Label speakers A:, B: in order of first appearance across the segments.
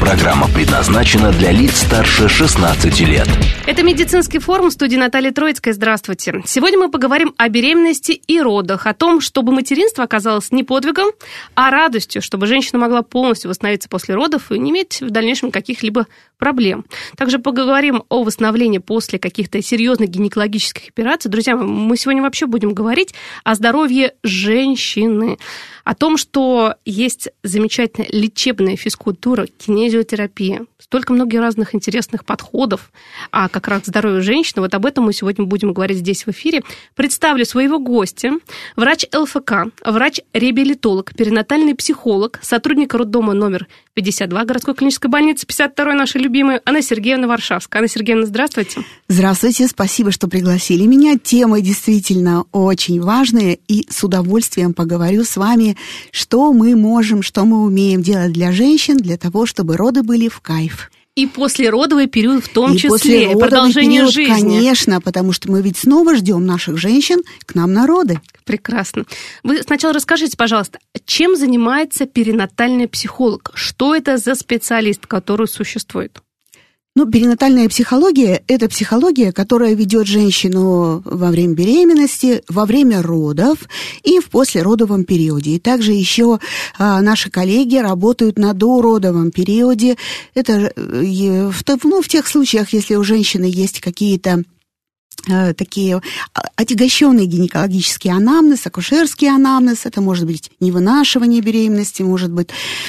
A: Программа предназначена для лиц старше 16 лет.
B: Это медицинский форум студии Натальи Троицкой. Здравствуйте. Сегодня мы поговорим о беременности и родах, о том, чтобы материнство оказалось не подвигом, а радостью, чтобы женщина могла полностью восстановиться после родов и не иметь в дальнейшем каких-либо проблем. Также поговорим о восстановлении после каких-то серьезных гинекологических операций. Друзья, мы сегодня вообще будем говорить о здоровье женщины о том, что есть замечательная лечебная физкультура, кинезиотерапия, столько многих разных интересных подходов, а как раз к здоровью женщины. Вот об этом мы сегодня будем говорить здесь в эфире. Представлю своего гостя, врач ЛФК, врач-реабилитолог, перинатальный психолог, сотрудник роддома номер 52 городской клинической больницы, 52 наша любимая Анна Сергеевна Варшавская. Анна Сергеевна, здравствуйте.
C: Здравствуйте, спасибо, что пригласили меня. Темы действительно очень важные, и с удовольствием поговорю с вами, что мы можем, что мы умеем делать для женщин, для того, чтобы роды были в кайф.
B: И послеродовый период в том
C: и
B: числе, продолжение
C: период,
B: жизни.
C: Конечно, потому что мы ведь снова ждем наших женщин к нам на роды.
B: Прекрасно. Вы сначала расскажите, пожалуйста, чем занимается перинатальный психолог? Что это за специалист, который существует?
C: Ну, перинатальная психология – это психология, которая ведет женщину во время беременности, во время родов и в послеродовом периоде. И также еще а, наши коллеги работают на дородовом периоде. Это э, в, ну, в тех случаях, если у женщины есть какие-то такие а, отягощенный гинекологический анамнез, акушерский анамнез, это может быть невынашивание беременности, может быть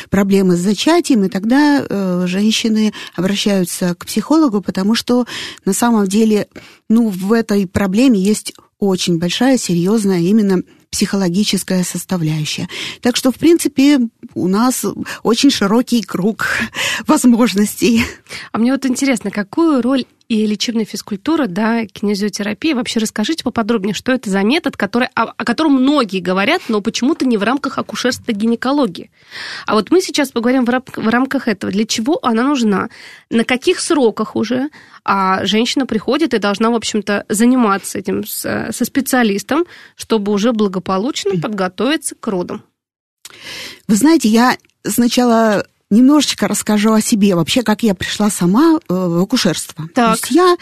C: проблемы с зачатием, и тогда э, женщины обращаются к психологу, потому что на самом деле ну, в этой проблеме есть очень большая, серьезная именно психологическая составляющая. Так что, в принципе, у нас очень широкий круг возможностей.
B: А мне вот интересно, какую роль и лечебная физкультура, да, кинезиотерапия. Вообще расскажите поподробнее, что это за метод, который, о, о котором многие говорят, но почему-то не в рамках акушерства гинекологии. А вот мы сейчас поговорим в, рам, в рамках этого. Для чего она нужна? На каких сроках уже а женщина приходит и должна, в общем-то, заниматься этим с, со специалистом, чтобы уже благополучно подготовиться к родам?
C: Вы знаете, я сначала немножечко расскажу о себе, вообще, как я пришла сама э, в акушерство. Так. То есть я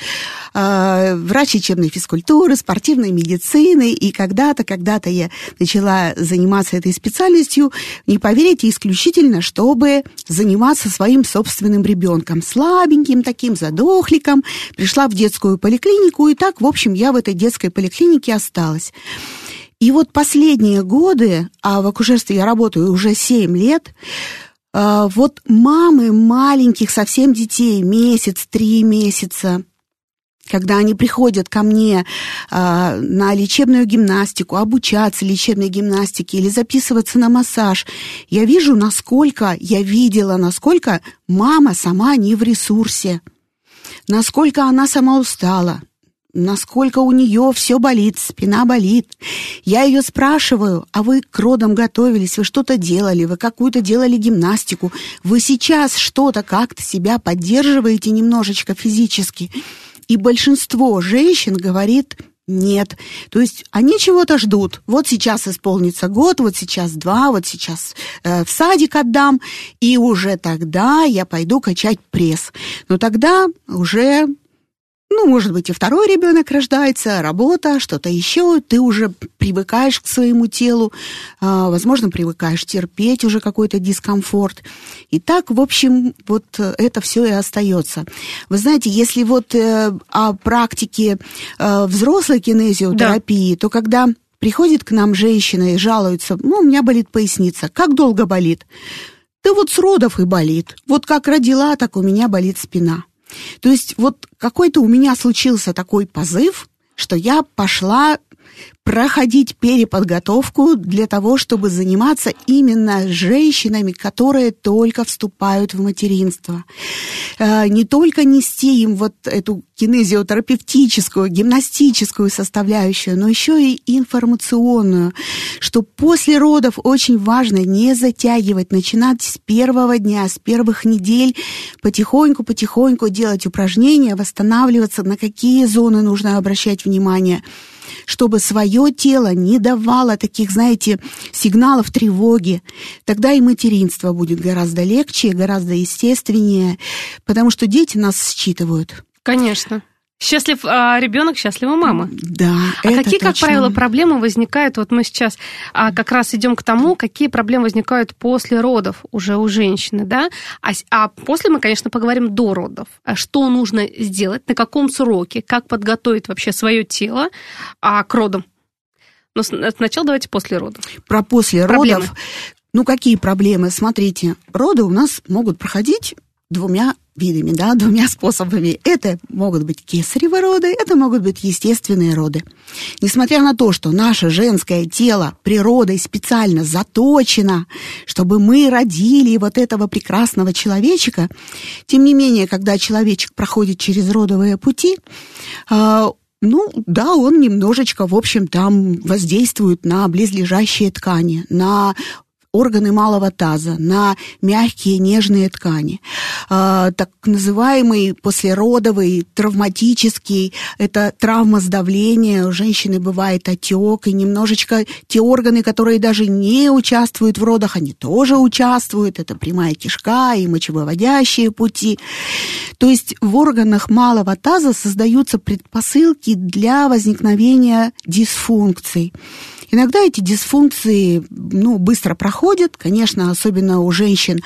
C: э, врач лечебной физкультуры, спортивной медицины, и когда-то, когда-то я начала заниматься этой специальностью, не поверите, исключительно, чтобы заниматься своим собственным ребенком, слабеньким таким, задохликом. Пришла в детскую поликлинику, и так, в общем, я в этой детской поликлинике осталась. И вот последние годы, а в акушерстве я работаю уже 7 лет, вот мамы маленьких совсем детей, месяц, три месяца, когда они приходят ко мне а, на лечебную гимнастику, обучаться лечебной гимнастике или записываться на массаж, я вижу, насколько, я видела, насколько мама сама не в ресурсе, насколько она сама устала, насколько у нее все болит, спина болит. Я ее спрашиваю, а вы к родам готовились, вы что-то делали, вы какую-то делали гимнастику, вы сейчас что-то как-то себя поддерживаете немножечко физически. И большинство женщин говорит, нет. То есть они чего-то ждут. Вот сейчас исполнится год, вот сейчас два, вот сейчас э, в садик отдам, и уже тогда я пойду качать пресс. Но тогда уже ну, может быть, и второй ребенок рождается, работа, что-то еще, ты уже привыкаешь к своему телу, а, возможно, привыкаешь терпеть уже какой-то дискомфорт. И так, в общем, вот это все и остается. Вы знаете, если вот э, о практике э, взрослой кинезиотерапии, да. то когда приходит к нам женщина и жалуется, ну, у меня болит поясница, как долго болит? Да вот с родов и болит. Вот как родила, так у меня болит спина. То есть вот какой-то у меня случился такой позыв, что я пошла проходить переподготовку для того, чтобы заниматься именно женщинами, которые только вступают в материнство. Э, не только нести им вот эту кинезиотерапевтическую, гимнастическую составляющую, но еще и информационную, что после родов очень важно не затягивать, начинать с первого дня, с первых недель, потихоньку-потихоньку делать упражнения, восстанавливаться, на какие зоны нужно обращать внимание – чтобы свое тело не давало таких, знаете, сигналов тревоги. Тогда и материнство будет гораздо легче, гораздо естественнее, потому что дети нас считывают.
B: Конечно. Счастлив а, ребенок, счастлива мама.
C: Да.
B: А какие, точно. как правило, проблемы возникают? Вот мы сейчас а, как раз идем к тому, какие проблемы возникают после родов уже у женщины, да? А, а после мы, конечно, поговорим до родов. А что нужно сделать, на каком сроке, как подготовить вообще свое тело а, к родам? Но сначала давайте после родов.
C: Про после проблемы. родов. Ну, какие проблемы? Смотрите, роды у нас могут проходить двумя видами, да, двумя способами. Это могут быть кесаревы роды, это могут быть естественные роды. Несмотря на то, что наше женское тело природой специально заточено, чтобы мы родили вот этого прекрасного человечка, тем не менее, когда человечек проходит через родовые пути, а, ну, да, он немножечко, в общем, там воздействует на близлежащие ткани, на органы малого таза, на мягкие нежные ткани. А, так называемый послеродовый, травматический, это травма сдавления, у женщины бывает отек, и немножечко те органы, которые даже не участвуют в родах, они тоже участвуют, это прямая кишка и мочевыводящие пути. То есть в органах малого таза создаются предпосылки для возникновения дисфункций. Иногда эти дисфункции ну, быстро проходят, конечно, особенно у женщин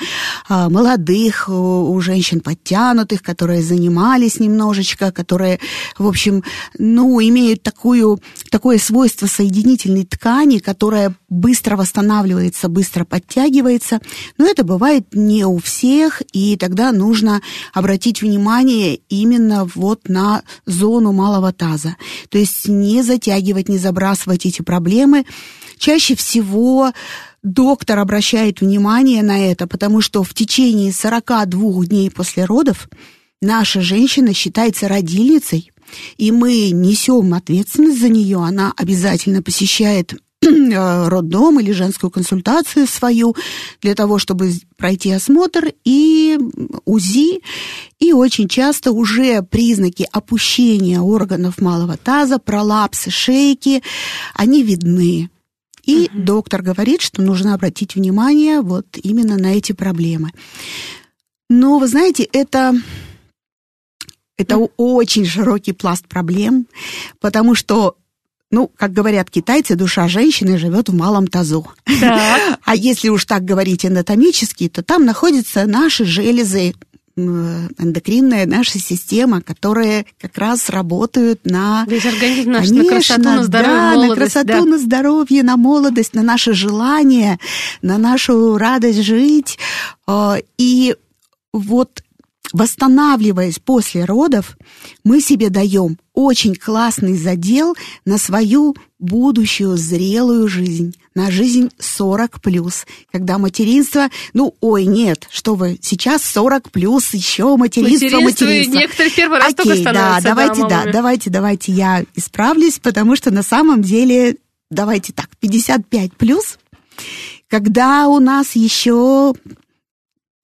C: а, молодых, у женщин подтянутых, которые занимались немножечко, которые, в общем, ну, имеют такую, такое свойство соединительной ткани, которая быстро восстанавливается, быстро подтягивается. Но это бывает не у всех, и тогда нужно обратить внимание именно вот на зону малого таза. То есть не затягивать, не забрасывать эти проблемы, проблемы. Чаще всего доктор обращает внимание на это, потому что в течение 42 дней после родов наша женщина считается родильницей, и мы несем ответственность за нее. Она обязательно посещает роддом или женскую консультацию свою для того, чтобы пройти осмотр и УЗИ. И очень часто уже признаки опущения органов малого таза, пролапсы шейки, они видны. И угу. доктор говорит, что нужно обратить внимание вот именно на эти проблемы. Но вы знаете, это это очень широкий пласт проблем, потому что ну, как говорят китайцы, душа женщины живет в малом тазу. Так. А если уж так говорить анатомически, то там находятся наши железы, эндокринная наша система, которые как раз работают на...
B: Весь организм наш конечно, на красоту, на здоровье, да, молодость.
C: на красоту, да. на здоровье, на молодость, на наше желание, на нашу радость жить. А, и вот восстанавливаясь после родов, мы себе даем очень классный задел на свою будущую зрелую жизнь, на жизнь 40 плюс, когда материнство, ну, ой, нет, что вы, сейчас 40 плюс, еще материнство, материнство. материнство.
B: некоторые первый раз Окей, только
C: да, давайте, да, да, давайте, давайте я исправлюсь, потому что на самом деле, давайте так, 55 плюс, когда у нас еще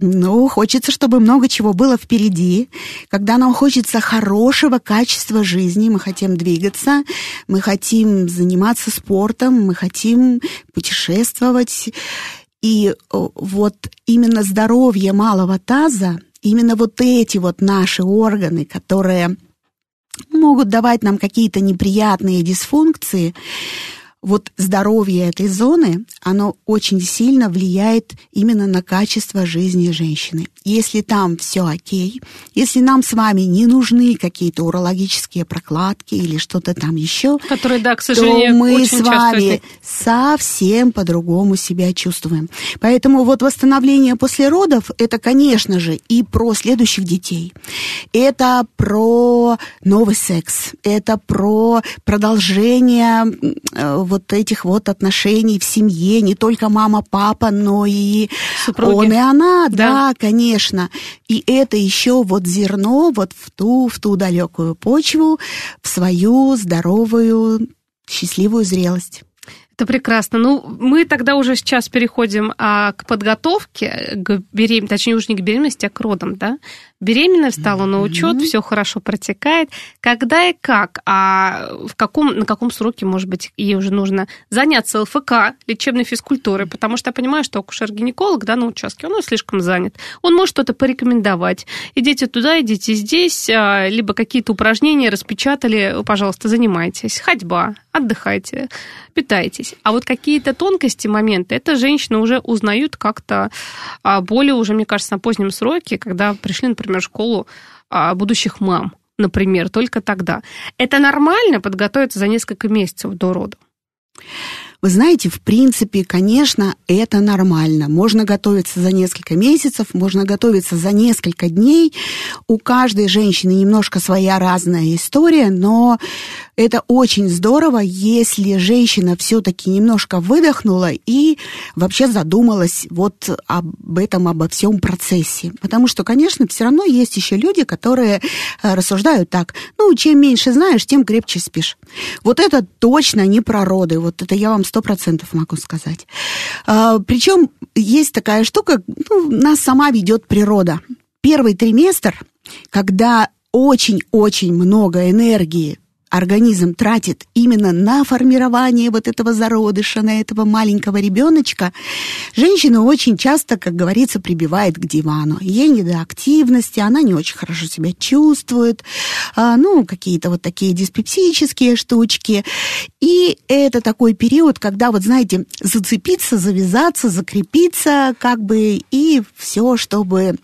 C: ну, хочется, чтобы много чего было впереди. Когда нам хочется хорошего качества жизни, мы хотим двигаться, мы хотим заниматься спортом, мы хотим путешествовать. И вот именно здоровье малого таза, именно вот эти вот наши органы, которые могут давать нам какие-то неприятные дисфункции, вот здоровье этой зоны, оно очень сильно влияет именно на качество жизни женщины. Если там все окей, если нам с вами не нужны какие-то урологические прокладки или что-то там еще,
B: Которые, да, к сожалению,
C: то мы с вами совсем по-другому себя чувствуем. Поэтому вот восстановление после родов – это, конечно же, и про следующих детей. Это про новый секс, это про продолжение э, вот этих вот отношений в семье, не только мама, папа, но и Супруги. он и она, да. да, конечно. И это еще вот зерно вот в ту, в ту далекую почву, в свою здоровую, счастливую зрелость.
B: Это прекрасно. Ну, мы тогда уже сейчас переходим а, к подготовке, к беременности, точнее, уже не к беременности, а к родам, да? Беременная встала на учет, mm-hmm. все хорошо протекает. Когда и как? А в каком, на каком сроке, может быть, ей уже нужно заняться ЛФК, лечебной физкультурой? Потому что я понимаю, что акушер-гинеколог, да, на участке, он слишком занят. Он может что-то порекомендовать. Идите туда, идите здесь, а, либо какие-то упражнения распечатали, пожалуйста, занимайтесь. Ходьба, отдыхайте, питайтесь. А вот какие-то тонкости, моменты, это женщины уже узнают как-то а, более уже, мне кажется, на позднем сроке, когда пришли, например, например, школу а, будущих мам, например, только тогда. Это нормально подготовиться за несколько месяцев до рода?
C: Вы знаете, в принципе, конечно, это нормально. Можно готовиться за несколько месяцев, можно готовиться за несколько дней. У каждой женщины немножко своя разная история, но это очень здорово, если женщина все-таки немножко выдохнула и вообще задумалась вот об этом, обо всем процессе. Потому что, конечно, все равно есть еще люди, которые э, рассуждают так, ну, чем меньше знаешь, тем крепче спишь. Вот это точно не про роды, вот это я вам сто процентов могу сказать. А, Причем есть такая штука, ну, нас сама ведет природа. Первый триместр, когда очень-очень много энергии организм тратит именно на формирование вот этого зародыша, на этого маленького ребеночка, женщина очень часто, как говорится, прибивает к дивану. Ей не до активности, она не очень хорошо себя чувствует, а, ну, какие-то вот такие диспепсические штучки. И это такой период, когда, вот знаете, зацепиться, завязаться, закрепиться, как бы, и все, чтобы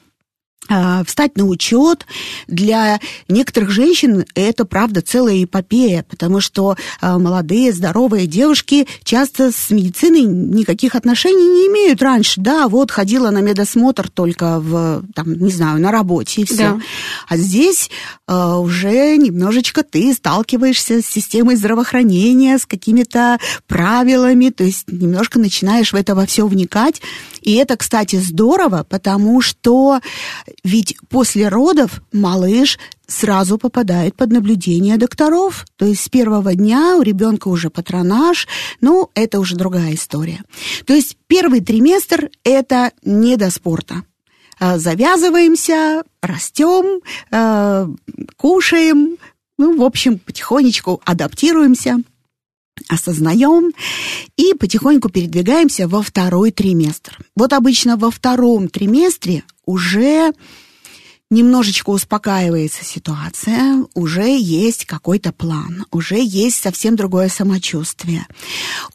C: встать на учет. Для некоторых женщин это, правда, целая эпопея, потому что а, молодые, здоровые девушки часто с медициной никаких отношений не имеют раньше. Да, вот ходила на медосмотр только в, там, не знаю, на работе и все. Да. А здесь а, уже немножечко ты сталкиваешься с системой здравоохранения, с какими-то правилами, то есть немножко начинаешь в это во все вникать. И это, кстати, здорово, потому что ведь после родов малыш сразу попадает под наблюдение докторов. То есть с первого дня у ребенка уже патронаж, ну, это уже другая история. То есть первый триместр – это не до спорта. А, завязываемся, растем, а, кушаем, ну, в общем, потихонечку адаптируемся – осознаем и потихоньку передвигаемся во второй триместр. Вот обычно во втором триместре уже немножечко успокаивается ситуация, уже есть какой-то план, уже есть совсем другое самочувствие,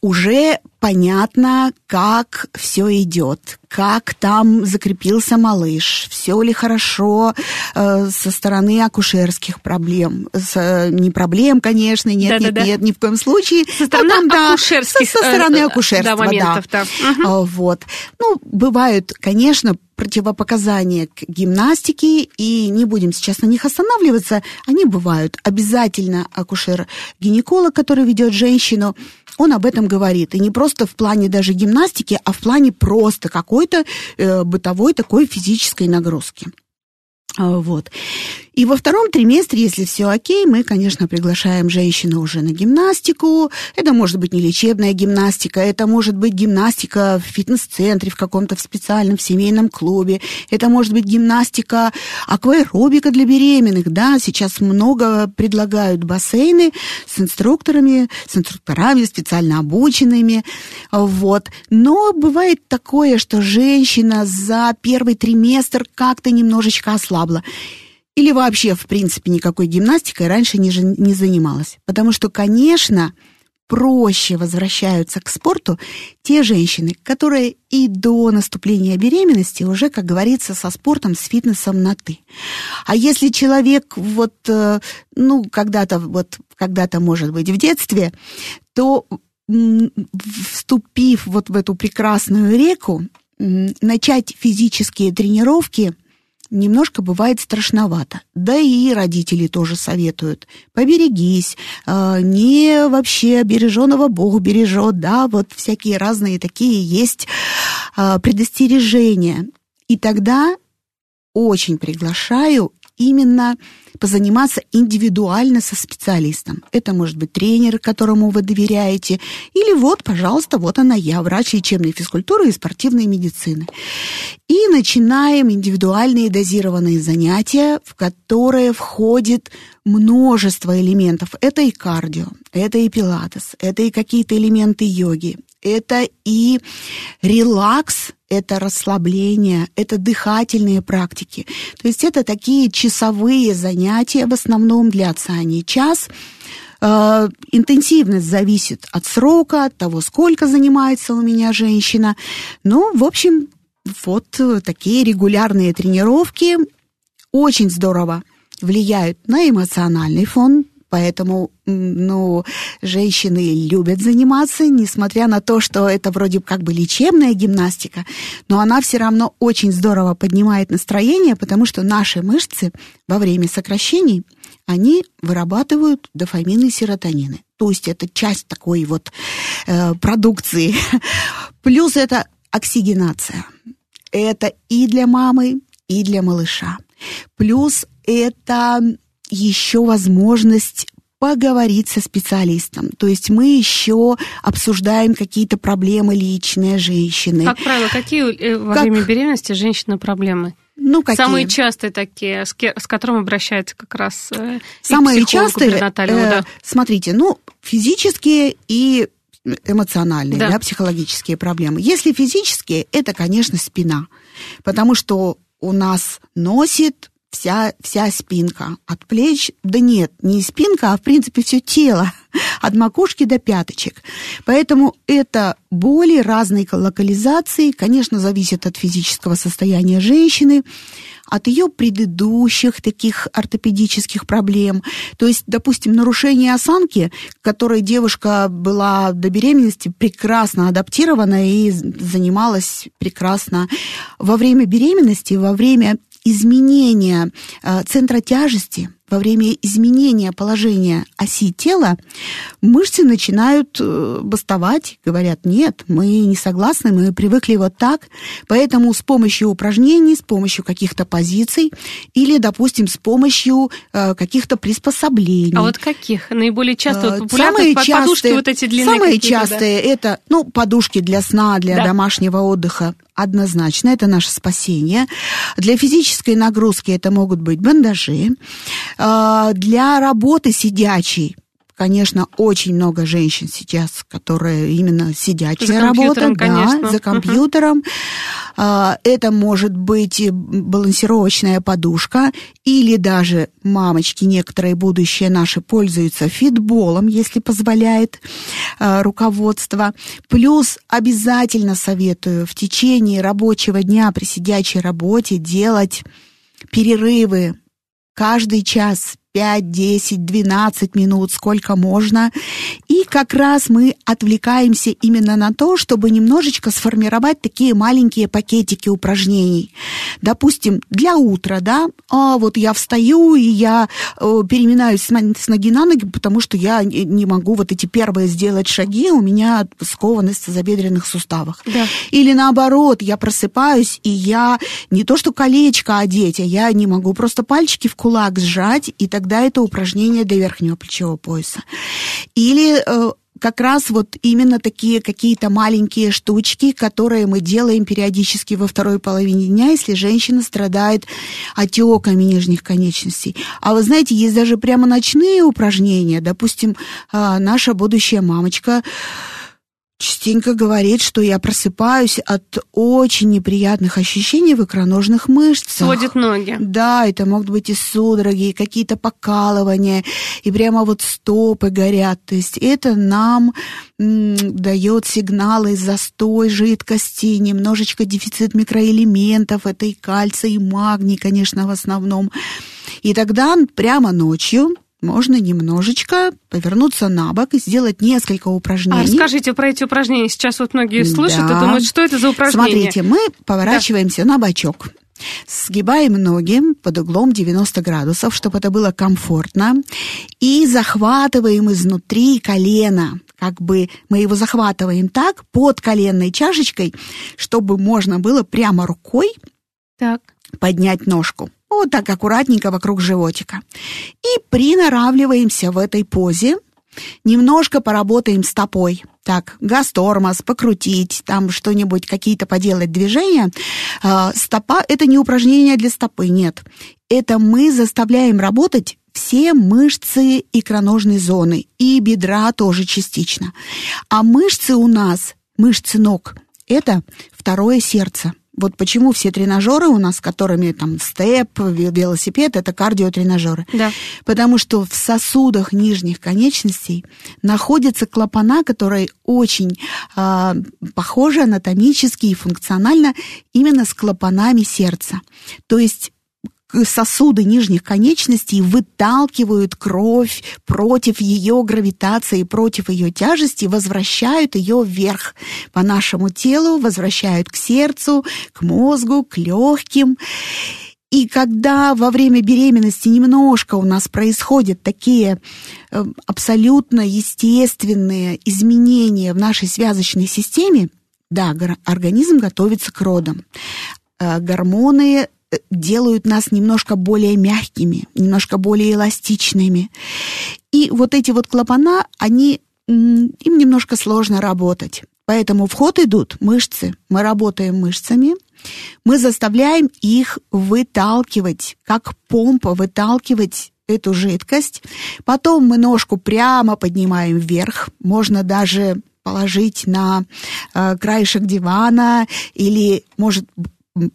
C: уже понятно, как все идет, как там закрепился малыш, все ли хорошо э, со стороны акушерских проблем. С, не проблем, конечно, нет, да, нет, да, нет, да. ни в коем случае.
B: Со стороны там, акушерских.
C: Со, со стороны э, акушерства, да. Моментов, да. да. Угу. Вот. Ну, бывают, конечно, противопоказания к гимнастике, и не будем сейчас на них останавливаться, они бывают. Обязательно акушер-гинеколог, который ведет женщину, он об этом говорит. И не просто в плане даже гимнастики, а в плане просто какой-то э, бытовой такой физической нагрузки. А, вот. И во втором триместре, если все окей, мы, конечно, приглашаем женщину уже на гимнастику. Это может быть не лечебная гимнастика, это может быть гимнастика в фитнес-центре, в каком-то в специальном в семейном клубе. Это может быть гимнастика, акваэробика для беременных. Да, сейчас много предлагают бассейны с инструкторами, с инструкторами специально обученными. Вот. Но бывает такое, что женщина за первый триместр как-то немножечко ослабла или вообще, в принципе, никакой гимнастикой раньше не, не занималась. Потому что, конечно, проще возвращаются к спорту те женщины, которые и до наступления беременности уже, как говорится, со спортом, с фитнесом на «ты». А если человек вот, э, ну, когда-то, вот, когда-то, может быть, в детстве, то вступив вот в эту прекрасную реку, начать физические тренировки – немножко бывает страшновато. Да и родители тоже советуют. Поберегись, э, не вообще береженого Богу бережет, да, вот всякие разные такие есть э, предостережения. И тогда очень приглашаю именно позаниматься индивидуально со специалистом. Это может быть тренер, которому вы доверяете, или вот, пожалуйста, вот она я, врач лечебной физкультуры и спортивной медицины. И начинаем индивидуальные дозированные занятия, в которые входит множество элементов. Это и кардио, это и пилатес, это и какие-то элементы йоги, это и релакс, это расслабление, это дыхательные практики. То есть это такие часовые занятия, в основном длятся они час. Э, интенсивность зависит от срока, от того, сколько занимается у меня женщина. Ну, в общем, вот такие регулярные тренировки очень здорово влияют на эмоциональный фон, Поэтому, ну, женщины любят заниматься, несмотря на то, что это вроде как бы лечебная гимнастика, но она все равно очень здорово поднимает настроение, потому что наши мышцы во время сокращений, они вырабатывают дофамины и серотонины. То есть это часть такой вот э, продукции. Плюс это оксигенация. Это и для мамы, и для малыша. Плюс это еще возможность поговорить со специалистом. То есть мы еще обсуждаем какие-то проблемы личные женщины.
B: Как правило, какие э, во как... время беременности женщины проблемы?
C: Ну, какие?
B: Самые частые такие, с, с которым обращаются как раз
C: э, Самые частые, э, да. смотрите, ну, физические и эмоциональные, да. да, психологические проблемы. Если физические, это, конечно, спина, потому что у нас носит вся, вся спинка. От плеч, да нет, не спинка, а в принципе все тело. От макушки до пяточек. Поэтому это боли разной локализации, конечно, зависит от физического состояния женщины, от ее предыдущих таких ортопедических проблем. То есть, допустим, нарушение осанки, которой девушка была до беременности прекрасно адаптирована и занималась прекрасно во время беременности, во время изменения э, центра тяжести, во время изменения положения оси тела, мышцы начинают э, бастовать, говорят, нет, мы не согласны, мы привыкли вот так, поэтому с помощью упражнений, с помощью каких-то позиций или, допустим, с помощью э, каких-то приспособлений. А
B: вот каких? Наиболее часто вот популярные самые
C: частые,
B: подушки вот эти длинные
C: Самые частые да? это, ну, подушки для сна, для да. домашнего отдыха, однозначно, это наше спасение. Для физической нагрузки это могут быть бандажи. А, для работы сидячей конечно, очень много женщин сейчас, которые именно сидячая работа, да, за компьютером. Uh-huh. Это может быть балансировочная подушка, или даже мамочки, некоторые будущие наши пользуются фитболом, если позволяет а, руководство. Плюс обязательно советую в течение рабочего дня при сидячей работе делать перерывы каждый час 5, 10, 12 минут, сколько можно. И как раз мы отвлекаемся именно на то, чтобы немножечко сформировать такие маленькие пакетики упражнений. Допустим, для утра, да, а вот я встаю и я э, переминаюсь с ноги на ноги, потому что я не могу вот эти первые сделать шаги, у меня скованность в тазобедренных суставах. Да. Или наоборот, я просыпаюсь, и я не то что колечко одеть, а я не могу просто пальчики в кулак сжать, и так тогда это упражнение для верхнего плечевого пояса. Или э, как раз вот именно такие какие-то маленькие штучки, которые мы делаем периодически во второй половине дня, если женщина страдает отеками нижних конечностей. А вы знаете, есть даже прямо ночные упражнения. Допустим, э, наша будущая мамочка частенько говорит, что я просыпаюсь от очень неприятных ощущений в икроножных мышцах.
B: Сводит ноги.
C: Да, это могут быть и судороги, и какие-то покалывания, и прямо вот стопы горят. То есть это нам м, дает сигналы застой жидкости, немножечко дефицит микроэлементов, это и кальций, и магний, конечно, в основном. И тогда прямо ночью можно немножечко повернуться на бок и сделать несколько упражнений. А
B: расскажите про эти упражнения. Сейчас вот многие слышат да. и думают, что это за упражнения.
C: Смотрите, мы поворачиваемся да. на бочок. Сгибаем ноги под углом 90 градусов, чтобы это было комфортно. И захватываем изнутри колено. Как бы мы его захватываем так, под коленной чашечкой, чтобы можно было прямо рукой так. Поднять ножку. Вот так аккуратненько вокруг животика. И приноравливаемся в этой позе. Немножко поработаем стопой. Так, газ-тормоз, покрутить, там что-нибудь, какие-то поделать движения. А, стопа – это не упражнение для стопы, нет. Это мы заставляем работать все мышцы икроножной зоны и бедра тоже частично. А мышцы у нас, мышцы ног, это второе сердце – вот почему все тренажеры у нас, которыми там степ, велосипед, это кардиотренажеры.
B: Да.
C: Потому что в сосудах нижних конечностей находятся клапана, которые очень э, похожи анатомически и функционально именно с клапанами сердца. То есть сосуды нижних конечностей выталкивают кровь против ее гравитации, против ее тяжести, возвращают ее вверх по нашему телу, возвращают к сердцу, к мозгу, к легким. И когда во время беременности немножко у нас происходят такие э, абсолютно естественные изменения в нашей связочной системе, да, организм готовится к родам. Э, гормоны делают нас немножко более мягкими, немножко более эластичными. И вот эти вот клапана, они, им немножко сложно работать. Поэтому в ход идут мышцы. Мы работаем мышцами, мы заставляем их выталкивать, как помпа, выталкивать эту жидкость. Потом мы ножку прямо поднимаем вверх. Можно даже положить на э, краешек дивана или, может,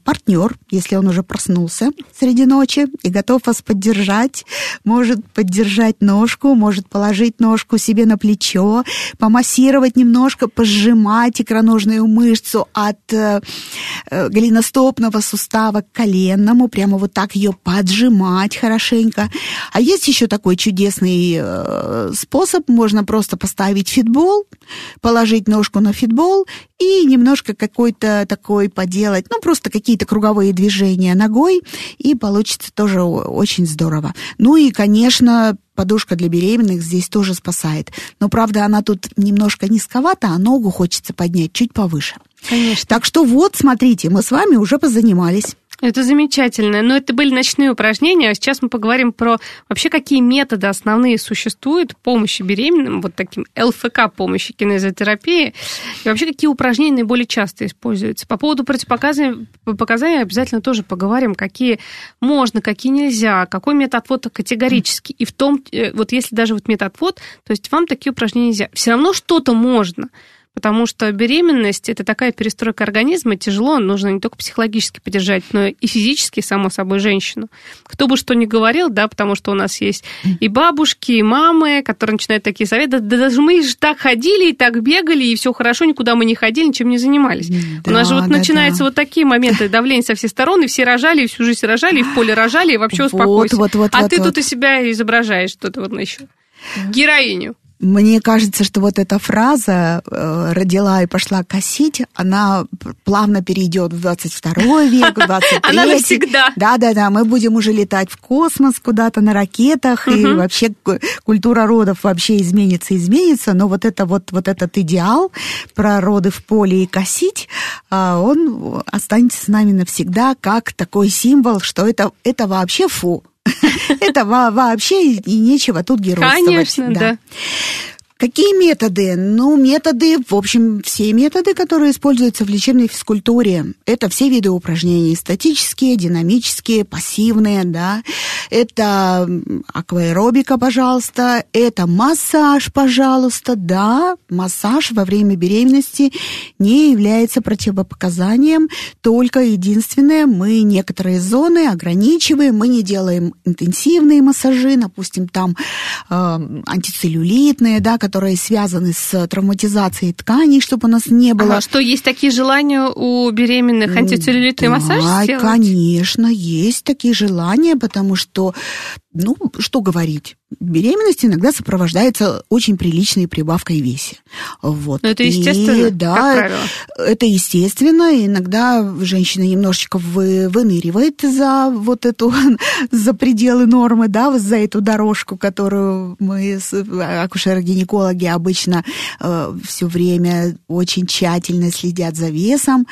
C: партнер, если он уже проснулся среди ночи и готов вас поддержать, может поддержать ножку, может положить ножку себе на плечо, помассировать немножко, пожимать икроножную мышцу от э, э, голеностопного сустава к коленному, прямо вот так ее поджимать хорошенько. А есть еще такой чудесный э, способ, можно просто поставить фитбол, положить ножку на фитбол и немножко какой-то такой поделать, ну просто какие-то круговые движения ногой, и получится тоже очень здорово. Ну и, конечно, подушка для беременных здесь тоже спасает. Но, правда, она тут немножко низковата, а ногу хочется поднять чуть повыше.
B: Конечно.
C: Так что вот, смотрите, мы с вами уже позанимались.
B: Это замечательно. Но это были ночные упражнения. А сейчас мы поговорим про вообще какие методы основные существуют помощи беременным, вот таким ЛФК помощи кинезотерапии, и вообще какие упражнения наиболее часто используются. По поводу противопоказаний показаний обязательно тоже поговорим, какие можно, какие нельзя, какой метод отвода категорически. И в том, э, вот если даже вот метод отвод, то есть вам такие упражнения нельзя. Все равно что-то можно потому что беременность – это такая перестройка организма, тяжело, нужно не только психологически поддержать, но и физически, само собой, женщину. Кто бы что ни говорил, да, потому что у нас есть и бабушки, и мамы, которые начинают такие советы, да, даже мы же так ходили и так бегали, и все хорошо, никуда мы не ходили, ничем не занимались. Да, у нас же вот да, начинаются да. вот такие моменты давления со всех сторон, и все рожали, и всю жизнь рожали, и в поле рожали, и вообще успокойся. Вот, вот, вот, а вот, ты вот. тут из себя изображаешь что-то вот еще. Героиню.
C: Мне кажется, что вот эта фраза э, «родила и пошла косить», она плавно перейдет в 22 век, в 23
B: Она навсегда.
C: Да-да-да, мы будем уже летать в космос куда-то на ракетах, угу. и вообще культура родов вообще изменится, изменится, но вот, это вот, вот этот идеал про роды в поле и косить, а, он останется с нами навсегда как такой символ, что это, это вообще фу. Это вообще и нечего тут геройствовать.
B: Конечно, да.
C: Какие методы? Ну, методы, в общем, все методы, которые используются в лечебной физкультуре. Это все виды упражнений. Статические, динамические, пассивные, да. Это акваэробика, пожалуйста. Это массаж, пожалуйста. Да, массаж во время беременности не является противопоказанием. Только единственное, мы некоторые зоны ограничиваем. Мы не делаем интенсивные массажи, допустим, там э, антицеллюлитные, да, которые связаны с травматизацией тканей, чтобы у нас не было... Ага,
B: что есть такие желания у беременных антицеллюлитный да, массаж
C: сделать? конечно, есть такие желания, потому что, ну, что говорить, беременность иногда сопровождается очень приличной прибавкой в весе.
B: Вот. Но это естественно, и,
C: да,
B: как правило.
C: это естественно. Иногда женщина немножечко вы, выныривает за вот эту, за пределы нормы, да, вот за эту дорожку, которую мы, акушеры-гинекологи, обычно э, все время очень тщательно следят за весом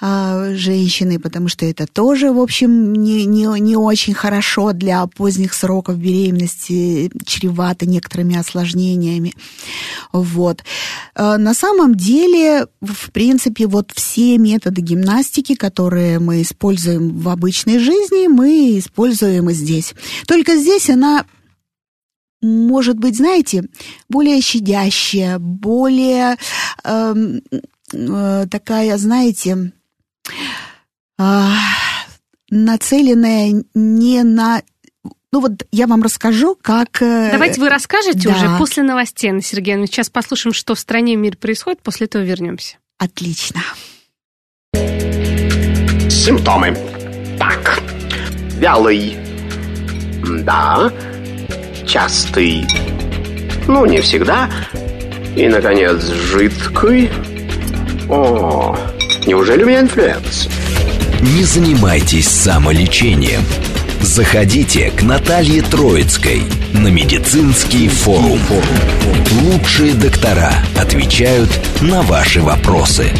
C: э, женщины, потому что это тоже, в общем, не, не, не очень хорошо для поздних сроков беременности чревато некоторыми осложнениями. Вот. Э, на самом деле, в принципе, вот все методы гимнастики, которые мы используем в обычной жизни, мы используем и здесь. Только здесь она может быть, знаете, более щадящая, более э, э, такая, знаете, э, нацеленная не на ну вот я вам расскажу, как...
B: Э, Давайте вы расскажете да. уже после новостей, Анна Сергеевна. Сейчас послушаем, что в стране и мире происходит, после этого вернемся.
C: Отлично.
D: Симптомы. Так, вялый. Да. Частый. Ну, не всегда. И, наконец, жидкий. О, неужели у меня инфлюэнца?
A: Не занимайтесь самолечением. Заходите к Наталье Троицкой на медицинский форум. Лучшие доктора отвечают на ваши вопросы.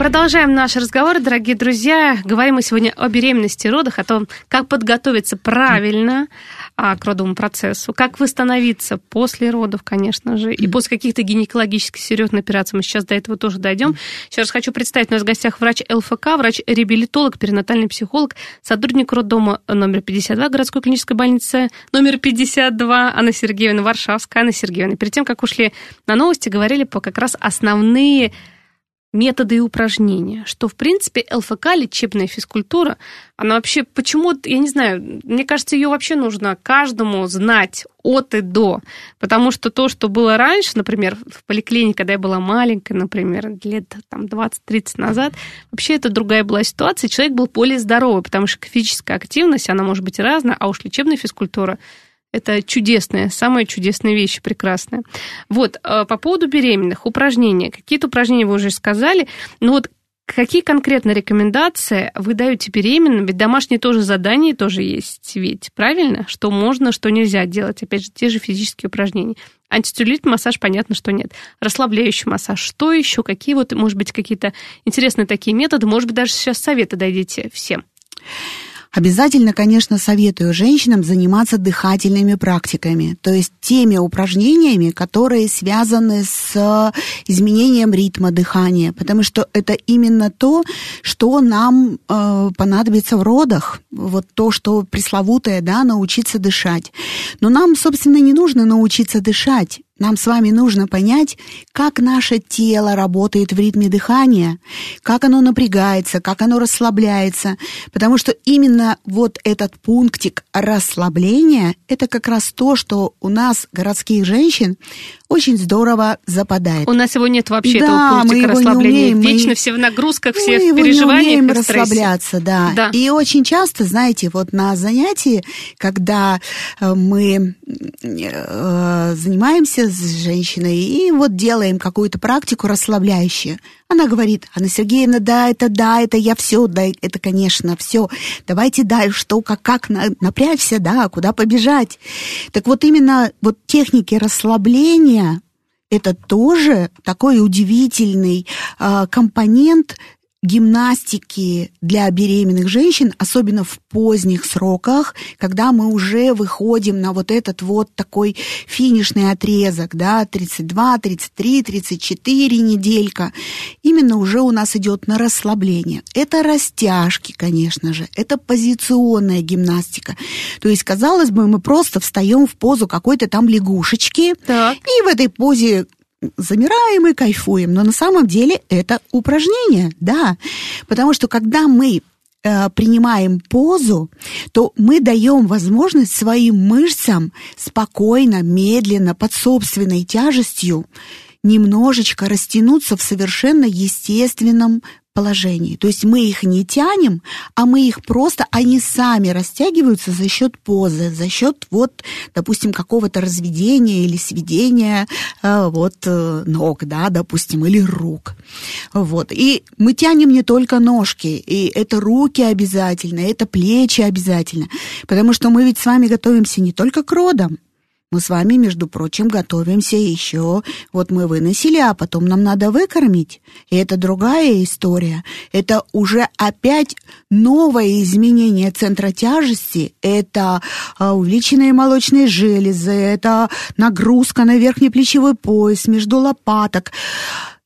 B: Продолжаем наш разговор, дорогие друзья. Говорим мы сегодня о беременности и родах, о том, как подготовиться правильно, а, к родовому процессу, как восстановиться после родов, конечно же, и после каких-то гинекологических серьезных операций. Мы сейчас до этого тоже дойдем. Сейчас раз хочу представить, у нас в гостях врач ЛФК, врач-реабилитолог, перинатальный психолог, сотрудник роддома номер 52 городской клинической больницы номер 52 Анна Сергеевна Варшавская. Анна Сергеевна, перед тем, как ушли на новости, говорили по как раз основные методы и упражнения, что, в принципе, ЛФК, лечебная физкультура, она вообще почему я не знаю, мне кажется, ее вообще нужно каждому знать от и до, потому что то, что было раньше, например, в поликлинике, когда я была маленькая, например, лет там 20-30 назад, вообще это другая была ситуация, человек был более здоровый, потому что физическая активность, она может быть разная, а уж лечебная физкультура – это чудесная, самая чудесная вещь, прекрасная. Вот, э, по поводу беременных, упражнения. Какие-то упражнения вы уже сказали, но вот Какие конкретно рекомендации вы даете беременным? Ведь домашние тоже задания тоже есть, ведь правильно? Что можно, что нельзя делать. Опять же, те же физические упражнения. Антицеллюлит массаж, понятно, что нет. Расслабляющий массаж. Что еще? Какие вот, может быть, какие-то интересные такие методы? Может быть, даже сейчас советы дадите всем.
C: Обязательно, конечно, советую женщинам заниматься дыхательными практиками, то есть теми упражнениями, которые связаны с изменением ритма дыхания, потому что это именно то, что нам э, понадобится в родах, вот то, что пресловутое, да, научиться дышать. Но нам, собственно, не нужно научиться дышать. Нам с вами нужно понять, как наше тело работает в ритме дыхания, как оно напрягается, как оно расслабляется, потому что именно вот этот пунктик расслабления – это как раз то, что у нас, городских женщин, очень здорово западает.
B: У нас его нет вообще, да, этого пунктика мы расслабления. Умеем, Вечно мы... все в нагрузках, все мы в переживаниях.
C: Мы расслабляться, да. да. И очень часто, знаете, вот на занятии, когда э, мы э, занимаемся с женщиной и вот делаем какую-то практику расслабляющую. Она говорит, Анна Сергеевна, да, это да, это я все, да, это, конечно, все. Давайте дальше, что, как, как напрячься, да, куда побежать. Так вот именно вот техники расслабления, это тоже такой удивительный э, компонент гимнастики для беременных женщин, особенно в поздних сроках, когда мы уже выходим на вот этот вот такой финишный отрезок, да, 32, 33, 34 неделька, именно уже у нас идет на расслабление. Это растяжки, конечно же, это позиционная гимнастика. То есть, казалось бы, мы просто встаем в позу какой-то там лягушечки, так. и в этой позе замираем и кайфуем, но на самом деле это упражнение, да, потому что когда мы э, принимаем позу, то мы даем возможность своим мышцам спокойно, медленно, под собственной тяжестью немножечко растянуться в совершенно естественном положении. То есть мы их не тянем, а мы их просто, они сами растягиваются за счет позы, за счет вот, допустим, какого-то разведения или сведения э, вот э, ног, да, допустим, или рук. Вот. И мы тянем не только ножки, и это руки обязательно, это плечи обязательно, потому что мы ведь с вами готовимся не только к родам, мы с вами, между прочим, готовимся еще. Вот мы выносили, а потом нам надо выкормить. И это другая история. Это уже опять новое изменение центра тяжести. Это а, увеличенные молочные железы, это нагрузка на верхний плечевой пояс между лопаток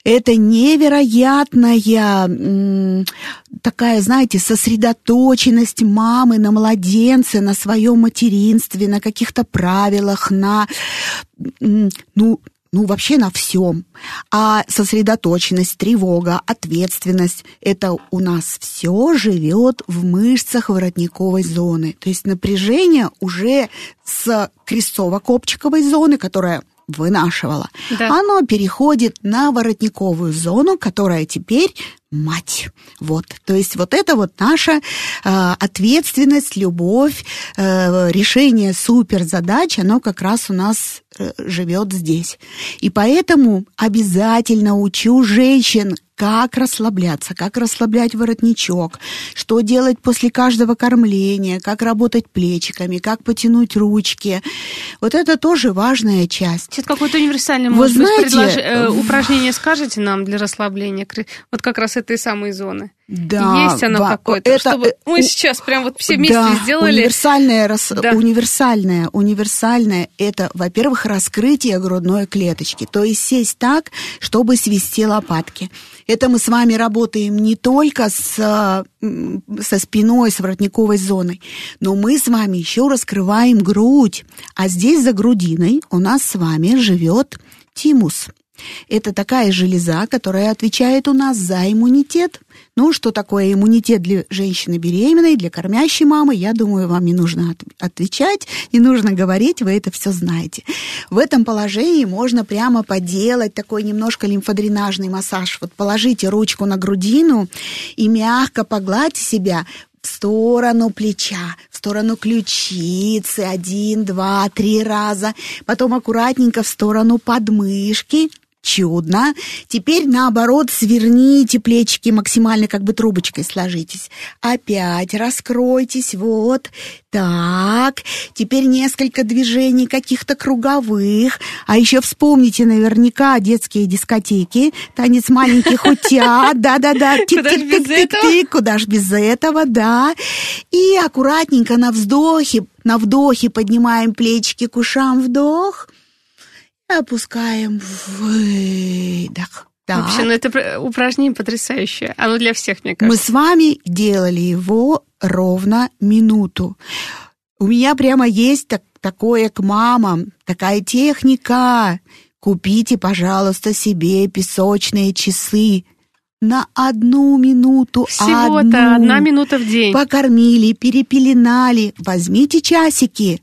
C: это невероятная такая, знаете, сосредоточенность мамы на младенце, на своем материнстве, на каких-то правилах, на, ну, ну, вообще на всем. А сосредоточенность, тревога, ответственность – это у нас все живет в мышцах воротниковой зоны. То есть напряжение уже с крестцово-копчиковой зоны, которая вынашивала, да. оно переходит на воротниковую зону, которая теперь мать. Вот, то есть вот это вот наша э, ответственность, любовь, э, решение суперзадач, оно как раз у нас э, живет здесь. И поэтому обязательно учу женщин как расслабляться, как расслаблять воротничок, что делать после каждого кормления, как работать плечиками, как потянуть ручки. Вот это тоже важная часть.
B: Сейчас какое-то универсальное, Вы может знаете, быть, предлож... э, упражнение скажете нам для расслабления? Вот как раз этой самой зоны.
C: Да,
B: есть оно какое-то, это, чтобы э, мы сейчас прям вот все вместе
C: да,
B: сделали.
C: Универсальное, рас, да. универсальное, универсальное, это, во-первых, раскрытие грудной клеточки, то есть сесть так, чтобы свести лопатки. Это мы с вами работаем не только с, со спиной, с воротниковой зоной, но мы с вами еще раскрываем грудь, а здесь за грудиной у нас с вами живет тимус. Это такая железа, которая отвечает у нас за иммунитет. Ну, что такое иммунитет для женщины беременной, для кормящей мамы, я думаю, вам не нужно от отвечать, не нужно говорить, вы это все знаете. В этом положении можно прямо поделать такой немножко лимфодренажный массаж. Вот положите ручку на грудину и мягко погладьте себя в сторону плеча, в сторону ключицы, один, два, три раза, потом аккуратненько в сторону подмышки, Чудно. Теперь наоборот сверните плечики максимально, как бы трубочкой сложитесь. Опять раскройтесь. Вот. Так. Теперь несколько движений каких-то круговых. А еще вспомните наверняка детские дискотеки. Танец маленьких утят. Да-да-да. Тик-тик-тик-тик-тик. Куда ж без этого, да. И аккуратненько на вздохе, на вдохе поднимаем плечики к ушам. Вдох опускаем выдох.
B: Так. Вообще, ну это упражнение потрясающее. Оно для всех, мне кажется.
C: Мы с вами делали его ровно минуту. У меня прямо есть так, такое к мамам, такая техника. Купите, пожалуйста, себе песочные часы на одну минуту.
B: Всего-то одна минута в день.
C: Покормили, перепеленали. Возьмите часики.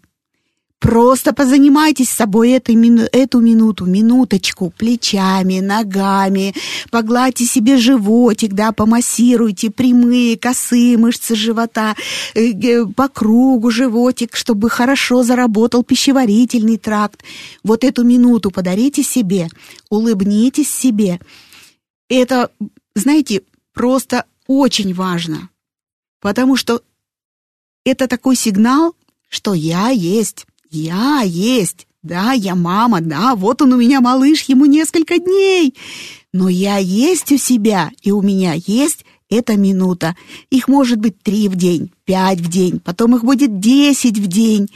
C: Просто позанимайтесь собой эту, эту минуту, минуточку, плечами, ногами, погладьте себе животик, да, помассируйте прямые, косые мышцы живота, э, по кругу животик, чтобы хорошо заработал пищеварительный тракт. Вот эту минуту подарите себе, улыбнитесь себе. Это, знаете, просто очень важно, потому что это такой сигнал, что я есть. Я есть. Да, я мама, да, вот он у меня малыш, ему несколько дней. Но я есть у себя, и у меня есть это минута. Их может быть три в день, пять в день, потом их будет десять в день.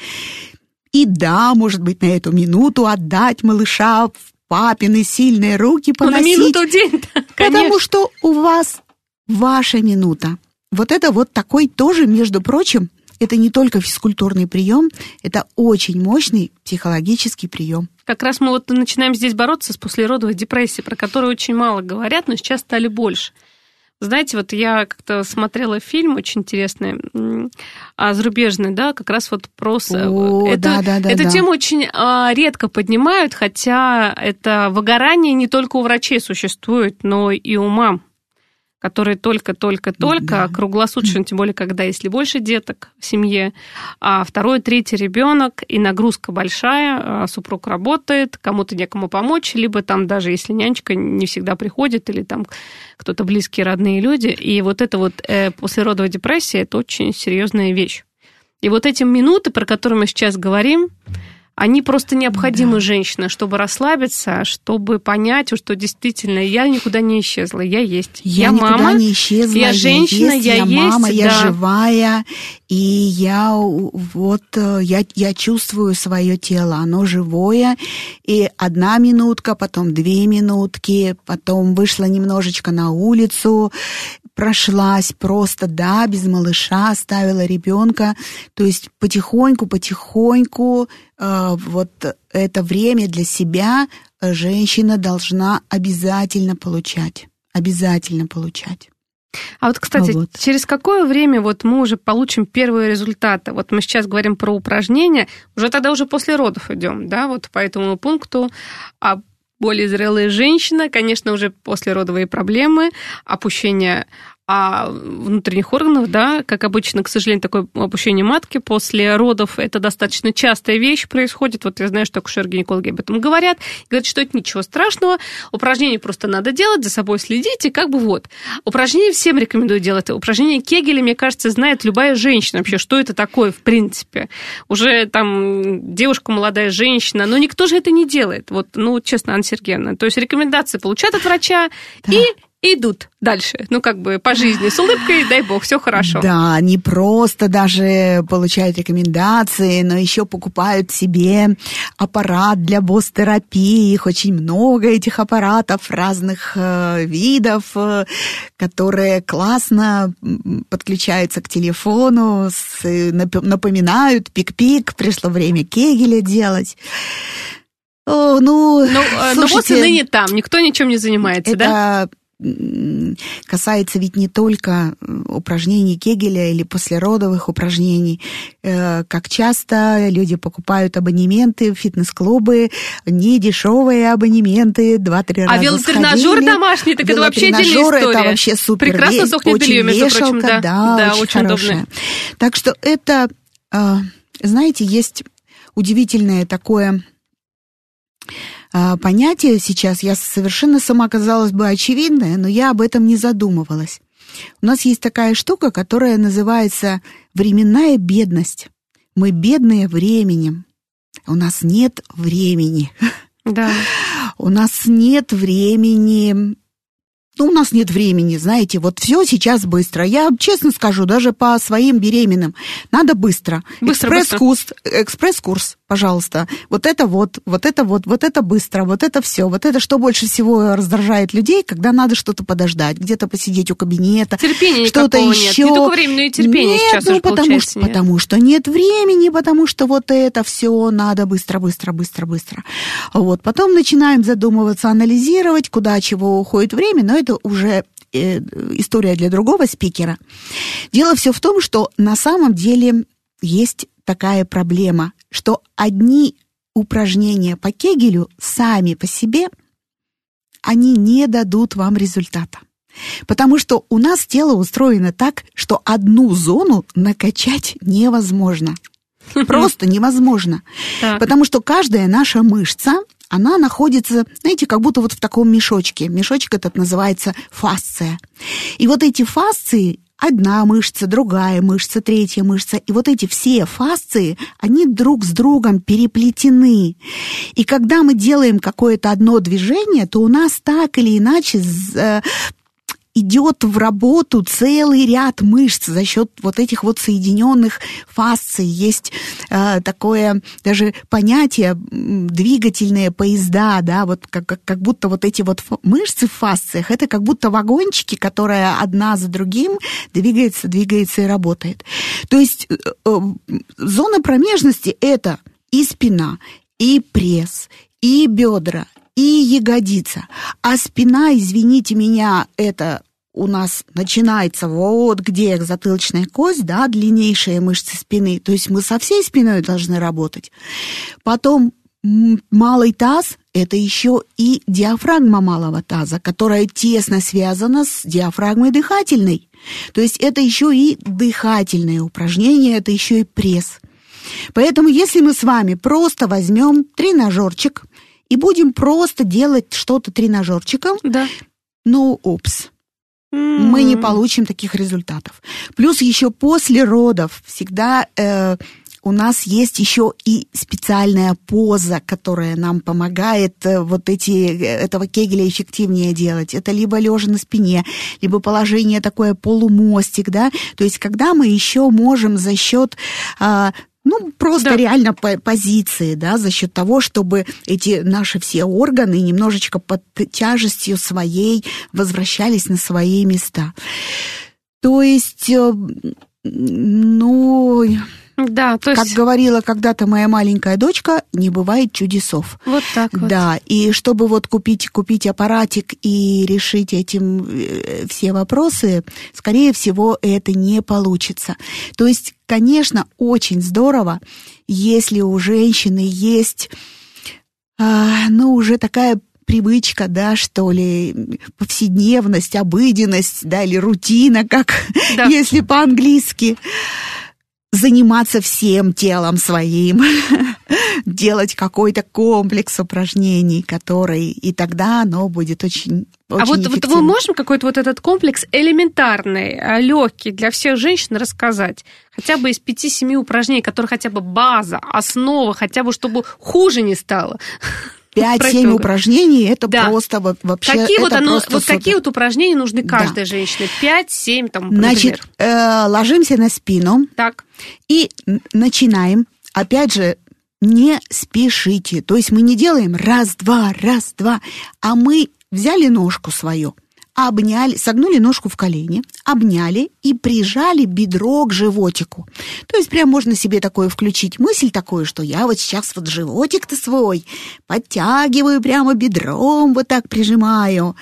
C: И да, может быть, на эту минуту отдать малыша в папины сильные руки поносить. Ну, на
B: минуту день,
C: Потому что у вас ваша минута. Вот это вот такой тоже, между прочим, это не только физкультурный прием, это очень мощный психологический прием.
B: Как раз мы вот начинаем здесь бороться с послеродовой депрессией, про которую очень мало говорят, но сейчас стали больше. Знаете, вот я как-то смотрела фильм очень интересный, а, зарубежный, да, как раз вот про...
C: О, это, да, да, да,
B: эту
C: да.
B: тему очень а, редко поднимают, хотя это выгорание не только у врачей существует, но и у мам которые только-только-только, да. круглосуточно, тем более, когда если больше деток в семье, а второй, третий ребенок, и нагрузка большая, а супруг работает, кому-то некому помочь, либо там даже если нянечка не всегда приходит, или там кто-то близкие, родные люди, и вот это вот э, послеродовая депрессия, это очень серьезная вещь. И вот эти минуты, про которые мы сейчас говорим, они просто необходимы да. женщине, чтобы расслабиться, чтобы понять, что действительно я никуда не исчезла, я есть.
C: Я,
B: я мама,
C: не исчезла,
B: я женщина,
C: я, есть,
B: я,
C: я
B: есть,
C: мама,
B: да.
C: я живая, и я вот э, я, я чувствую свое тело, оно живое, и одна минутка, потом две минутки, потом вышла немножечко на улицу, прошлась просто, да, без малыша, оставила ребенка, то есть потихоньку, потихоньку э, вот это время для себя женщина должна обязательно получать, обязательно получать.
B: А вот, кстати, вот. через какое время вот мы уже получим первые результаты? Вот мы сейчас говорим про упражнения, уже тогда уже после родов идем, да, вот по этому пункту. А более зрелая женщина, конечно, уже послеродовые проблемы, опущение а внутренних органов, да, как обычно, к сожалению, такое опущение матки после родов, это достаточно частая вещь происходит. Вот я знаю, что акушер-гинекологи об этом говорят. Говорят, что это ничего страшного, упражнения просто надо делать, за собой следить, и как бы вот. Упражнения всем рекомендую делать. Упражнения Кегеля, мне кажется, знает любая женщина вообще, что это такое в принципе. Уже там девушка, молодая женщина, но никто же это не делает. Вот, ну, честно, Анна Сергеевна. То есть рекомендации получают от врача да. и идут дальше, ну, как бы по жизни, с улыбкой, дай бог, все хорошо.
C: Да, не просто даже получают рекомендации, но еще покупают себе аппарат для босс-терапии. Их очень много, этих аппаратов разных э, видов, э, которые классно подключаются к телефону, с, напоминают пик-пик, пришло время Кегеля делать.
B: О, ну, но, слушайте, но вот и ныне там, никто ничем не занимается,
C: это,
B: да?
C: Касается ведь не только э, упражнений Кегеля или послеродовых упражнений. Э, как часто люди покупают абонементы в фитнес-клубы, не дешевые абонементы, два-три
B: а раза А велотренажер домашний, так это вообще отдельная история.
C: это вообще супер.
B: Прекрасно сохнет
C: очень
B: белье, между
C: вешалка,
B: прочим, да.
C: Да,
B: да
C: очень,
B: очень
C: хорошая.
B: удобно.
C: Так что это, э, знаете, есть удивительное такое понятие сейчас, я совершенно сама, казалось бы, очевидное, но я об этом не задумывалась. У нас есть такая штука, которая называется временная бедность. Мы бедные временем. У нас нет времени.
B: Да.
C: У нас нет времени ну, у нас нет времени, знаете, вот все сейчас быстро. Я честно скажу, даже по своим беременным, надо быстро.
B: быстро
C: экспресс-курс, экспресс-курс, пожалуйста. Вот это вот, вот это вот, вот это быстро, вот это все. Вот это что больше всего раздражает людей, когда надо что-то подождать, где-то посидеть у кабинета.
B: Терпения
C: что-то еще.
B: нет. Не только времени, но и терпения
C: нет,
B: сейчас
C: ну, потому что,
B: нет.
C: потому что нет времени, потому что вот это все надо быстро, быстро, быстро, быстро. Вот. Потом начинаем задумываться, анализировать, куда чего уходит время, но это уже э, история для другого спикера. Дело все в том, что на самом деле есть такая проблема, что одни упражнения по Кегелю сами по себе, они не дадут вам результата. Потому что у нас тело устроено так, что одну зону накачать невозможно. Просто невозможно. Потому что каждая наша мышца, она находится, знаете, как будто вот в таком мешочке. Мешочек этот называется фасция. И вот эти фасции, одна мышца, другая мышца, третья мышца, и вот эти все фасции, они друг с другом переплетены. И когда мы делаем какое-то одно движение, то у нас так или иначе идет в работу целый ряд мышц за счет вот этих вот соединенных фасций. Есть э, такое даже понятие двигательные поезда, да, вот как, как, как будто вот эти вот мышцы в фасциях, это как будто вагончики, которые одна за другим двигается, двигается и работает. То есть э, э, зона промежности это и спина, и пресс, и бедра, и ягодица. А спина, извините меня, это у нас начинается вот где затылочная кость, да, длиннейшие мышцы спины, то есть мы со всей спиной должны работать. Потом малый таз – это еще и диафрагма малого таза, которая тесно связана с диафрагмой дыхательной. То есть это еще и дыхательное упражнение, это еще и пресс. Поэтому если мы с вами просто возьмем тренажерчик и будем просто делать что-то тренажерчиком, да. ну, упс, мы не получим таких результатов. Плюс еще после родов всегда э, у нас есть еще и специальная поза, которая нам помогает э, вот эти, э, этого кегеля эффективнее делать. Это либо лежа на спине, либо положение такое полумостик, да. То есть когда мы еще можем за счет э, ну, просто да. реально по позиции, да, за счет того, чтобы эти наши все органы немножечко под тяжестью своей возвращались на свои места. То есть, э, ну, да, то есть... Как говорила когда-то моя маленькая дочка, не бывает чудесов.
B: Вот так вот.
C: Да, и чтобы вот купить, купить аппаратик и решить этим э, все вопросы, скорее всего, это не получится. То есть, конечно, очень здорово, если у женщины есть, а, ну, уже такая привычка, да, что ли, повседневность, обыденность, да, или рутина, как да. если по-английски заниматься всем телом своим, делать какой-то комплекс упражнений, который, и тогда оно будет очень очень
B: а вот, вот мы можем какой-то вот этот комплекс элементарный, а, легкий для всех женщин рассказать? Хотя бы из 5-7 упражнений, которые хотя бы база, основа, хотя бы чтобы хуже не стало.
C: 5-7 упражнений это да. просто вообще
B: какие вот, оно, вот какие вот упражнения нужны каждой да. женщине? 5-7 там,
C: Значит, э, ложимся на спину.
B: Так.
C: И начинаем. Опять же, не спешите. То есть мы не делаем раз-два, раз-два, а мы взяли ножку свою – обняли, согнули ножку в колени, обняли и прижали бедро к животику. То есть прям можно себе такое включить мысль такую, что я вот сейчас вот животик-то свой подтягиваю прямо бедром, вот так прижимаю.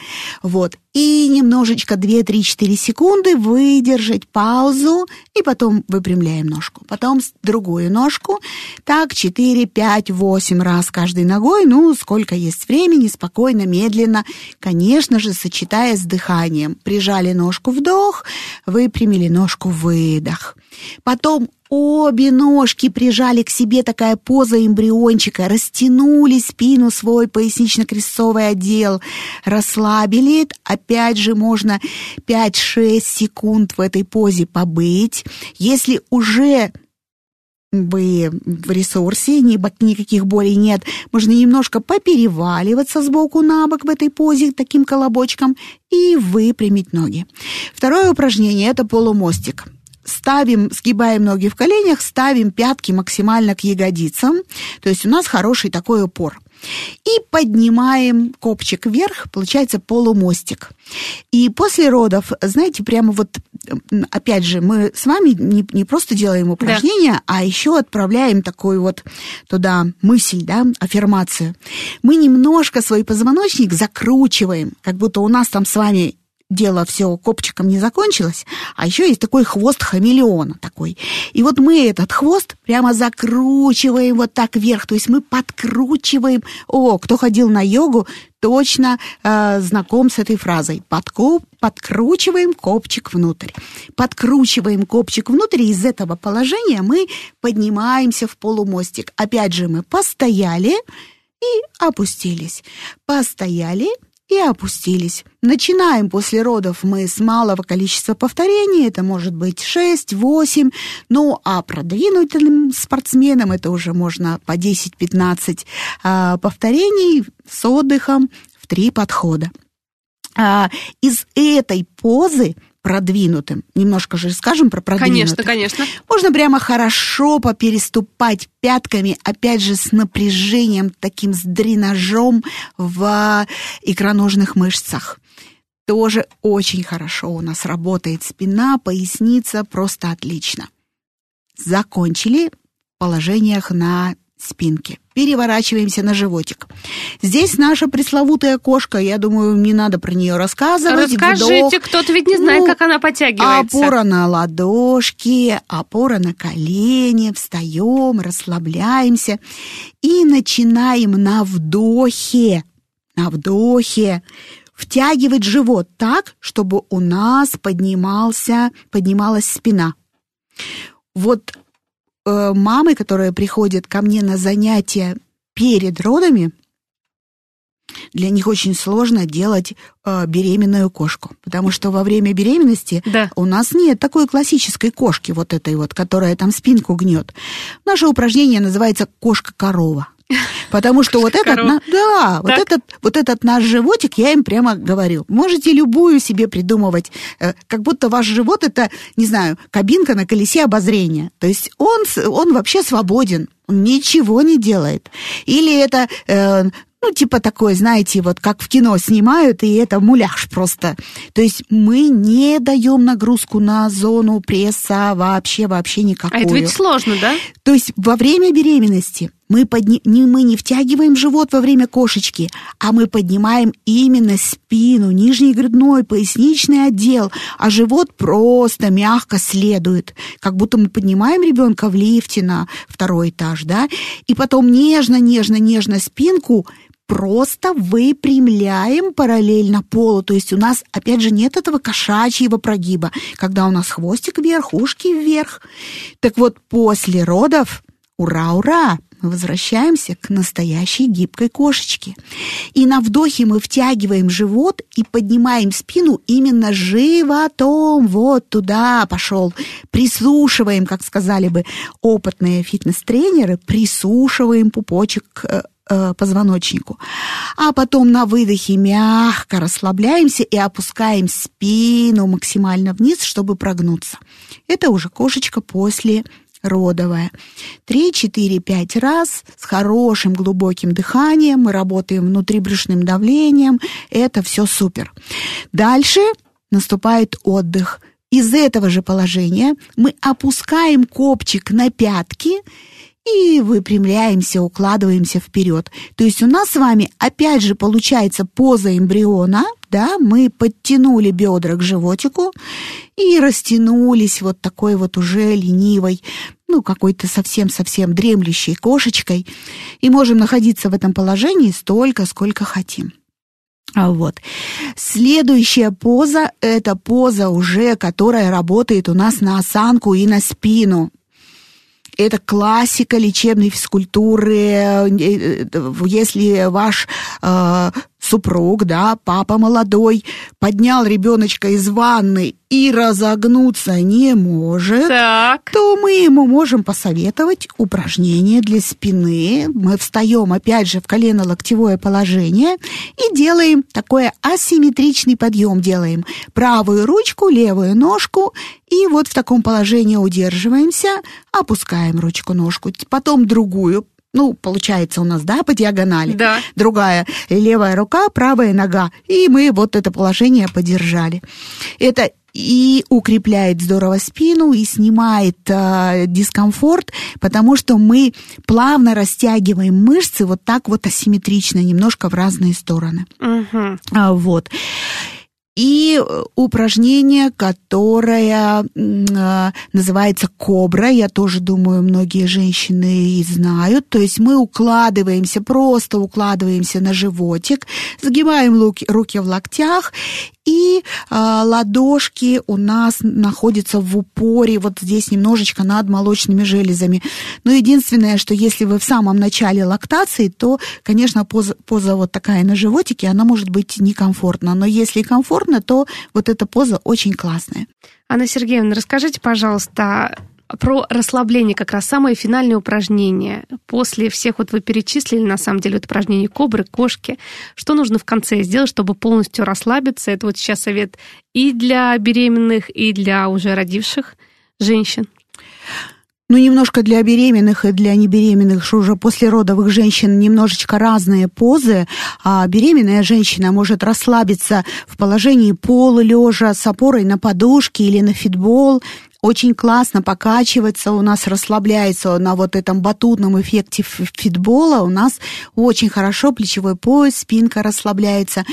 C: Вот и немножечко 2-3-4 секунды выдержать паузу, и потом выпрямляем ножку. Потом другую ножку. Так, 4, 5, 8 раз каждой ногой. Ну, сколько есть времени, спокойно, медленно. Конечно же, сочетая с дыханием. Прижали ножку вдох, выпрямили ножку выдох. Потом обе ножки прижали к себе такая поза эмбриончика, растянули спину свой пояснично-крестцовый отдел, расслабили. Опять же, можно 5-6 секунд в этой позе побыть. Если уже вы в ресурсе, никаких болей нет, можно немножко попереваливаться сбоку на бок в этой позе таким колобочком и выпрямить ноги. Второе упражнение – это полумостик ставим, сгибаем ноги в коленях, ставим пятки максимально к ягодицам, то есть у нас хороший такой упор. И поднимаем копчик вверх, получается полумостик. И после родов, знаете, прямо вот, опять же, мы с вами не, не просто делаем упражнения, да. а еще отправляем такую вот туда мысль, да, аффирмацию. Мы немножко свой позвоночник закручиваем, как будто у нас там с вами дело все копчиком не закончилось, а еще есть такой хвост хамелеона такой. И вот мы этот хвост прямо закручиваем вот так вверх, то есть мы подкручиваем. О, кто ходил на йогу, точно э, знаком с этой фразой. Подкоп, подкручиваем копчик внутрь. Подкручиваем копчик внутрь, и из этого положения мы поднимаемся в полумостик. Опять же, мы постояли и опустились. Постояли и опустились. Начинаем после родов мы с малого количества повторений, это может быть 6-8, ну а продвинутым спортсменам это уже можно по 10-15 а, повторений с отдыхом в три подхода. А, из этой позы продвинутым, немножко же скажем про продвинутым.
B: Конечно, конечно.
C: Можно прямо хорошо попереступать пятками, опять же, с напряжением, таким с дренажом в икроножных мышцах. Тоже очень хорошо у нас работает спина, поясница, просто отлично. Закончили в положениях на спинке. Переворачиваемся на животик. Здесь наша пресловутая кошка. Я думаю, не надо про нее рассказывать.
B: Расскажите, кто-то ведь не знает, ну, как она подтягивается.
C: Опора на ладошки, опора на колени. Встаем, расслабляемся и начинаем на вдохе, на вдохе втягивать живот так, чтобы у нас поднимался, поднималась спина. Вот мамы, которые приходят ко мне на занятия перед родами, для них очень сложно делать э, беременную кошку, потому что во время беременности да. у нас нет такой классической кошки вот этой вот, которая там спинку гнет. Наше упражнение называется кошка-корова. Потому что вот этот, на, да, вот этот, вот этот наш животик, я им прямо говорю, можете любую себе придумывать, э, как будто ваш живот это, не знаю, кабинка на колесе обозрения. То есть он, он вообще свободен, он ничего не делает. Или это э, ну, типа такой, знаете, вот как в кино снимают, и это муляж просто. То есть мы не даем нагрузку на зону пресса вообще, вообще никакую.
B: А это ведь сложно, да?
C: То есть во время беременности мы, подни... не, мы не втягиваем живот во время кошечки, а мы поднимаем именно спину, нижний грудной, поясничный отдел, а живот просто мягко следует, как будто мы поднимаем ребенка в лифте на второй этаж, да, и потом нежно-нежно-нежно спинку просто выпрямляем параллельно полу. То есть у нас, опять же, нет этого кошачьего прогиба, когда у нас хвостик вверх, ушки вверх. Так вот, после родов, ура-ура, возвращаемся к настоящей гибкой кошечке. И на вдохе мы втягиваем живот и поднимаем спину именно животом. Вот туда пошел. Присушиваем, как сказали бы опытные фитнес-тренеры, присушиваем пупочек э, э, позвоночнику. А потом на выдохе мягко расслабляемся и опускаем спину максимально вниз, чтобы прогнуться. Это уже кошечка после родовая. Три, четыре, пять раз с хорошим глубоким дыханием. Мы работаем внутрибрюшным давлением. Это все супер. Дальше наступает отдых. Из этого же положения мы опускаем копчик на пятки и выпрямляемся, укладываемся вперед. То есть у нас с вами опять же получается поза эмбриона, да, мы подтянули бедра к животику и растянулись вот такой вот уже ленивой, ну, какой-то совсем-совсем дремлющей кошечкой, и можем находиться в этом положении столько, сколько хотим. А вот. Следующая поза – это поза уже, которая работает у нас на осанку и на спину. Это классика лечебной физкультуры. Э, э, если ваш э, супруг, да, папа молодой, поднял ребеночка из ванны и разогнуться не может, так. то мы ему можем посоветовать упражнение для спины. Мы встаем опять же в колено-локтевое положение и делаем такой асимметричный подъем. Делаем правую ручку, левую ножку и вот в таком положении удерживаемся, опускаем ручку-ножку, потом другую ну, получается у нас, да, по диагонали.
B: Да.
C: Другая левая рука, правая нога. И мы вот это положение подержали. Это и укрепляет здорово спину и снимает э, дискомфорт, потому что мы плавно растягиваем мышцы вот так вот асимметрично, немножко в разные стороны.
B: Угу.
C: А, вот и э, упражнение, которое э, называется кобра. Я тоже думаю, многие женщины и знают. То есть мы укладываемся, просто укладываемся на животик, сгибаем руки, в локтях и э, ладошки у нас находятся в упоре, вот здесь немножечко над молочными железами. Но единственное, что если вы в самом начале лактации, то, конечно, поза, поза вот такая на животике, она может быть некомфортна. Но если комфортно, то вот эта поза очень классная.
B: Анна Сергеевна, расскажите, пожалуйста, про расслабление, как раз самое финальное упражнение. После всех вот вы перечислили, на самом деле, вот упражнение кобры, кошки. Что нужно в конце сделать, чтобы полностью расслабиться? Это вот сейчас совет и для беременных, и для уже родивших женщин.
C: Ну, немножко для беременных и для небеременных, уже послеродовых женщин немножечко разные позы. А беременная женщина может расслабиться в положении полулежа с опорой на подушке или на фитбол, очень классно покачивается, у нас расслабляется на вот этом батутном эффекте фитбола, у нас очень хорошо плечевой пояс, спинка расслабляется.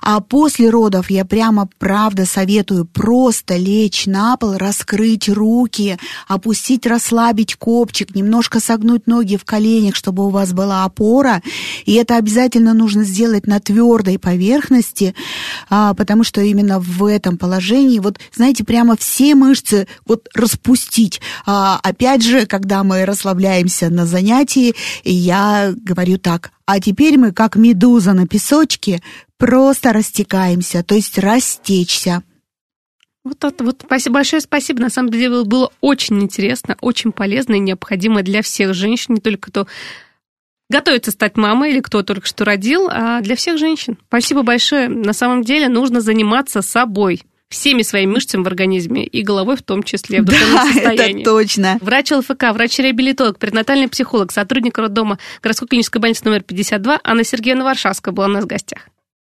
C: А после родов я прямо, правда, советую просто лечь на пол, раскрыть руки, опустить, расслабить копчик, немножко согнуть ноги в коленях, чтобы у вас была опора. И это обязательно нужно сделать на твердой поверхности, а, потому что именно в этом положении, вот, знаете, прямо все мышцы вот распустить. А, опять же, когда мы расслабляемся на занятии, я говорю так, а теперь мы, как медуза на песочке, просто растекаемся, то есть растечься.
B: Вот это вот спасибо, большое спасибо. На самом деле было очень интересно, очень полезно и необходимо для всех женщин, не только кто готовится стать мамой или кто только что родил, а для всех женщин. Спасибо большое. На самом деле нужно заниматься собой всеми своими мышцами в организме и головой в том числе в
C: да, состоянии. это точно.
B: Врач ЛФК, врач-реабилитолог, перинатальный психолог, сотрудник роддома городской клинической больницы номер 52 Анна Сергеевна Варшавская была у нас в гостях.